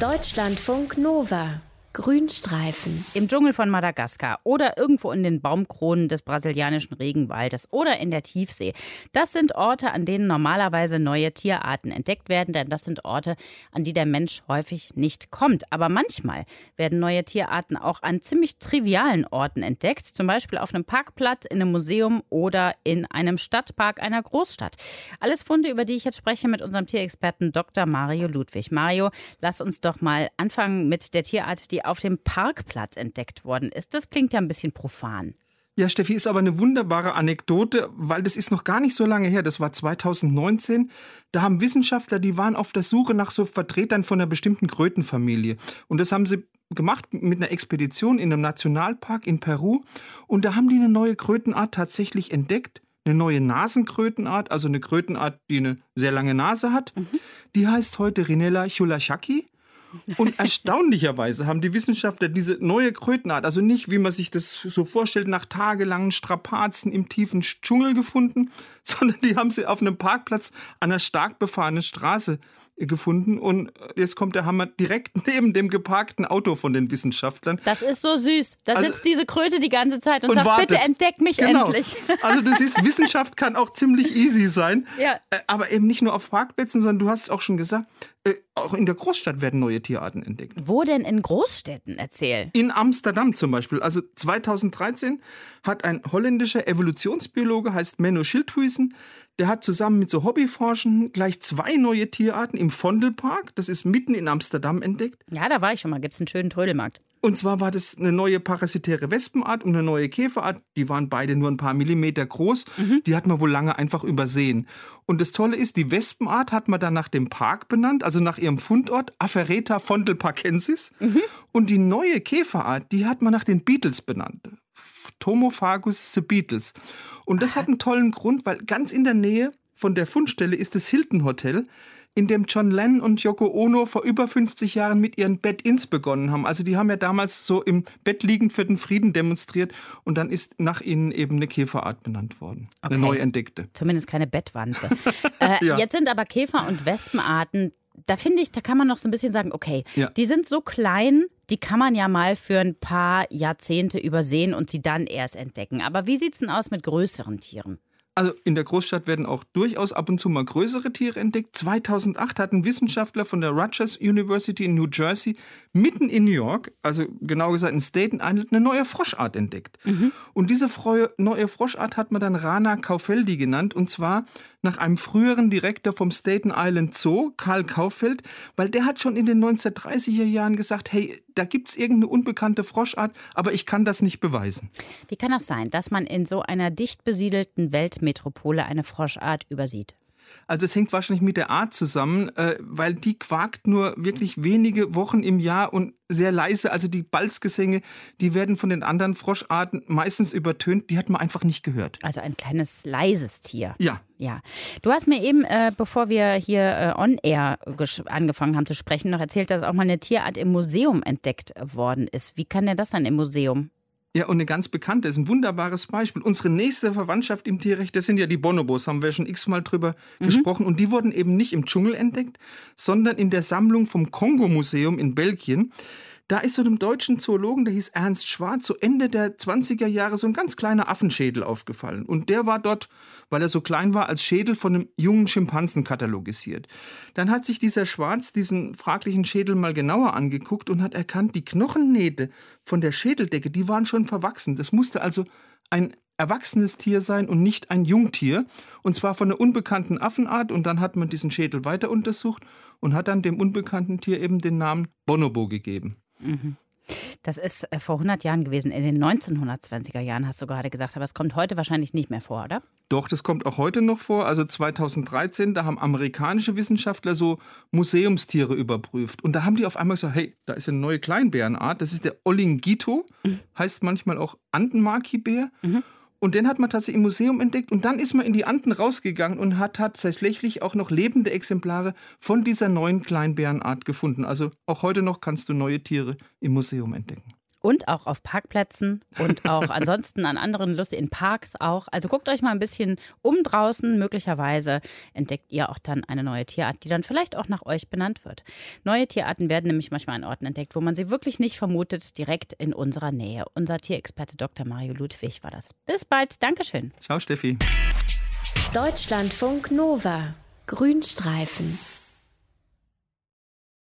Deutschlandfunk Nova Grünstreifen. Im Dschungel von Madagaskar oder irgendwo in den Baumkronen des brasilianischen Regenwaldes oder in der Tiefsee. Das sind Orte, an denen normalerweise neue Tierarten entdeckt werden, denn das sind Orte, an die der Mensch häufig nicht kommt. Aber manchmal werden neue Tierarten auch an ziemlich trivialen Orten entdeckt, zum Beispiel auf einem Parkplatz, in einem Museum oder in einem Stadtpark einer Großstadt. Alles Funde, über die ich jetzt spreche mit unserem Tierexperten Dr. Mario Ludwig. Mario, lass uns doch mal anfangen mit der Tierart, die auf dem Parkplatz entdeckt worden ist. Das klingt ja ein bisschen profan. Ja, Steffi, ist aber eine wunderbare Anekdote, weil das ist noch gar nicht so lange her. Das war 2019. Da haben Wissenschaftler, die waren auf der Suche nach so Vertretern von einer bestimmten Krötenfamilie. Und das haben sie gemacht mit einer Expedition in einem Nationalpark in Peru. Und da haben die eine neue Krötenart tatsächlich entdeckt. Eine neue Nasenkrötenart, also eine Krötenart, die eine sehr lange Nase hat. Mhm. Die heißt heute Rinella chulashaki. Und erstaunlicherweise haben die Wissenschaftler diese neue Krötenart, also nicht, wie man sich das so vorstellt, nach tagelangen Strapazen im tiefen Dschungel gefunden, sondern die haben sie auf einem Parkplatz an einer stark befahrenen Straße gefunden und jetzt kommt der Hammer direkt neben dem geparkten Auto von den Wissenschaftlern. Das ist so süß. Da also, sitzt diese Kröte die ganze Zeit und, und sagt, wartet. bitte entdeck mich genau. endlich. Also du siehst, Wissenschaft kann auch ziemlich easy sein. Ja. Äh, aber eben nicht nur auf Parkplätzen, sondern du hast es auch schon gesagt, äh, auch in der Großstadt werden neue Tierarten entdeckt. Wo denn in Großstädten? Erzähl. In Amsterdam zum Beispiel. Also 2013 hat ein holländischer Evolutionsbiologe, heißt Menno Schildhuisen, der hat zusammen mit so Hobbyforschenden gleich zwei neue Tierarten im Vondelpark, das ist mitten in Amsterdam, entdeckt. Ja, da war ich schon mal, gibt es einen schönen Trödelmarkt. Und zwar war das eine neue parasitäre Wespenart und eine neue Käferart. Die waren beide nur ein paar Millimeter groß. Mhm. Die hat man wohl lange einfach übersehen. Und das Tolle ist, die Wespenart hat man dann nach dem Park benannt, also nach ihrem Fundort, Afereta fondelparkensis. Mhm. Und die neue Käferart, die hat man nach den Beatles benannt. Tomophagus the Beatles. Und das hat einen tollen Grund, weil ganz in der Nähe von der Fundstelle ist das Hilton Hotel, in dem John Lennon und Yoko Ono vor über 50 Jahren mit ihren Bed-Ins begonnen haben. Also die haben ja damals so im Bett liegend für den Frieden demonstriert und dann ist nach ihnen eben eine Käferart benannt worden. Okay. Eine neu entdeckte. Zumindest keine Bettwanze. äh, ja. Jetzt sind aber Käfer- und Wespenarten da finde ich, da kann man noch so ein bisschen sagen, okay, ja. die sind so klein, die kann man ja mal für ein paar Jahrzehnte übersehen und sie dann erst entdecken. Aber wie sieht es denn aus mit größeren Tieren? Also in der Großstadt werden auch durchaus ab und zu mal größere Tiere entdeckt. 2008 hat ein Wissenschaftler von der Rutgers University in New Jersey mitten in New York, also genau gesagt in Staten Island, eine neue Froschart entdeckt. Mhm. Und diese neue Froschart hat man dann Rana Kaufeldi genannt und zwar nach einem früheren Direktor vom Staten Island Zoo, Karl Kaufeld, weil der hat schon in den 1930er Jahren gesagt, hey, da gibt es irgendeine unbekannte Froschart, aber ich kann das nicht beweisen. Wie kann das sein, dass man in so einer dicht besiedelten Weltmetropole eine Froschart übersieht? Also es hängt wahrscheinlich mit der Art zusammen, äh, weil die quakt nur wirklich wenige Wochen im Jahr und sehr leise. Also die Balzgesänge, die werden von den anderen Froscharten meistens übertönt. Die hat man einfach nicht gehört. Also ein kleines leises Tier. Ja. Ja. Du hast mir eben, äh, bevor wir hier äh, on air angefangen haben zu sprechen, noch erzählt, dass auch mal eine Tierart im Museum entdeckt worden ist. Wie kann denn das dann im Museum? Ja, und eine ganz bekannte, ist ein wunderbares Beispiel. Unsere nächste Verwandtschaft im Tierrecht, das sind ja die Bonobos, haben wir schon x-mal drüber mhm. gesprochen. Und die wurden eben nicht im Dschungel entdeckt, sondern in der Sammlung vom Kongo-Museum in Belgien. Da ist so einem deutschen Zoologen, der hieß Ernst Schwarz, so Ende der 20er Jahre so ein ganz kleiner Affenschädel aufgefallen. Und der war dort, weil er so klein war, als Schädel von einem jungen Schimpansen katalogisiert. Dann hat sich dieser Schwarz diesen fraglichen Schädel mal genauer angeguckt und hat erkannt, die Knochennähte von der Schädeldecke, die waren schon verwachsen. Das musste also ein erwachsenes Tier sein und nicht ein Jungtier. Und zwar von einer unbekannten Affenart. Und dann hat man diesen Schädel weiter untersucht und hat dann dem unbekannten Tier eben den Namen Bonobo gegeben. Mhm. Das ist äh, vor 100 Jahren gewesen, in den 1920er Jahren, hast du gerade gesagt. Aber es kommt heute wahrscheinlich nicht mehr vor, oder? Doch, das kommt auch heute noch vor. Also 2013, da haben amerikanische Wissenschaftler so Museumstiere überprüft. Und da haben die auf einmal gesagt, hey, da ist eine neue Kleinbärenart. Das ist der Olingito, mhm. heißt manchmal auch Andenmaki-Bär. Mhm. Und den hat man tatsächlich im Museum entdeckt und dann ist man in die Anden rausgegangen und hat tatsächlich auch noch lebende Exemplare von dieser neuen Kleinbärenart gefunden. Also auch heute noch kannst du neue Tiere im Museum entdecken. Und auch auf Parkplätzen und auch ansonsten an anderen lustigen Parks auch. Also guckt euch mal ein bisschen um draußen. Möglicherweise entdeckt ihr auch dann eine neue Tierart, die dann vielleicht auch nach euch benannt wird. Neue Tierarten werden nämlich manchmal an Orten entdeckt, wo man sie wirklich nicht vermutet, direkt in unserer Nähe. Unser Tierexperte Dr. Mario Ludwig war das. Bis bald. Dankeschön. Ciao, Steffi. Deutschlandfunk Nova. Grünstreifen.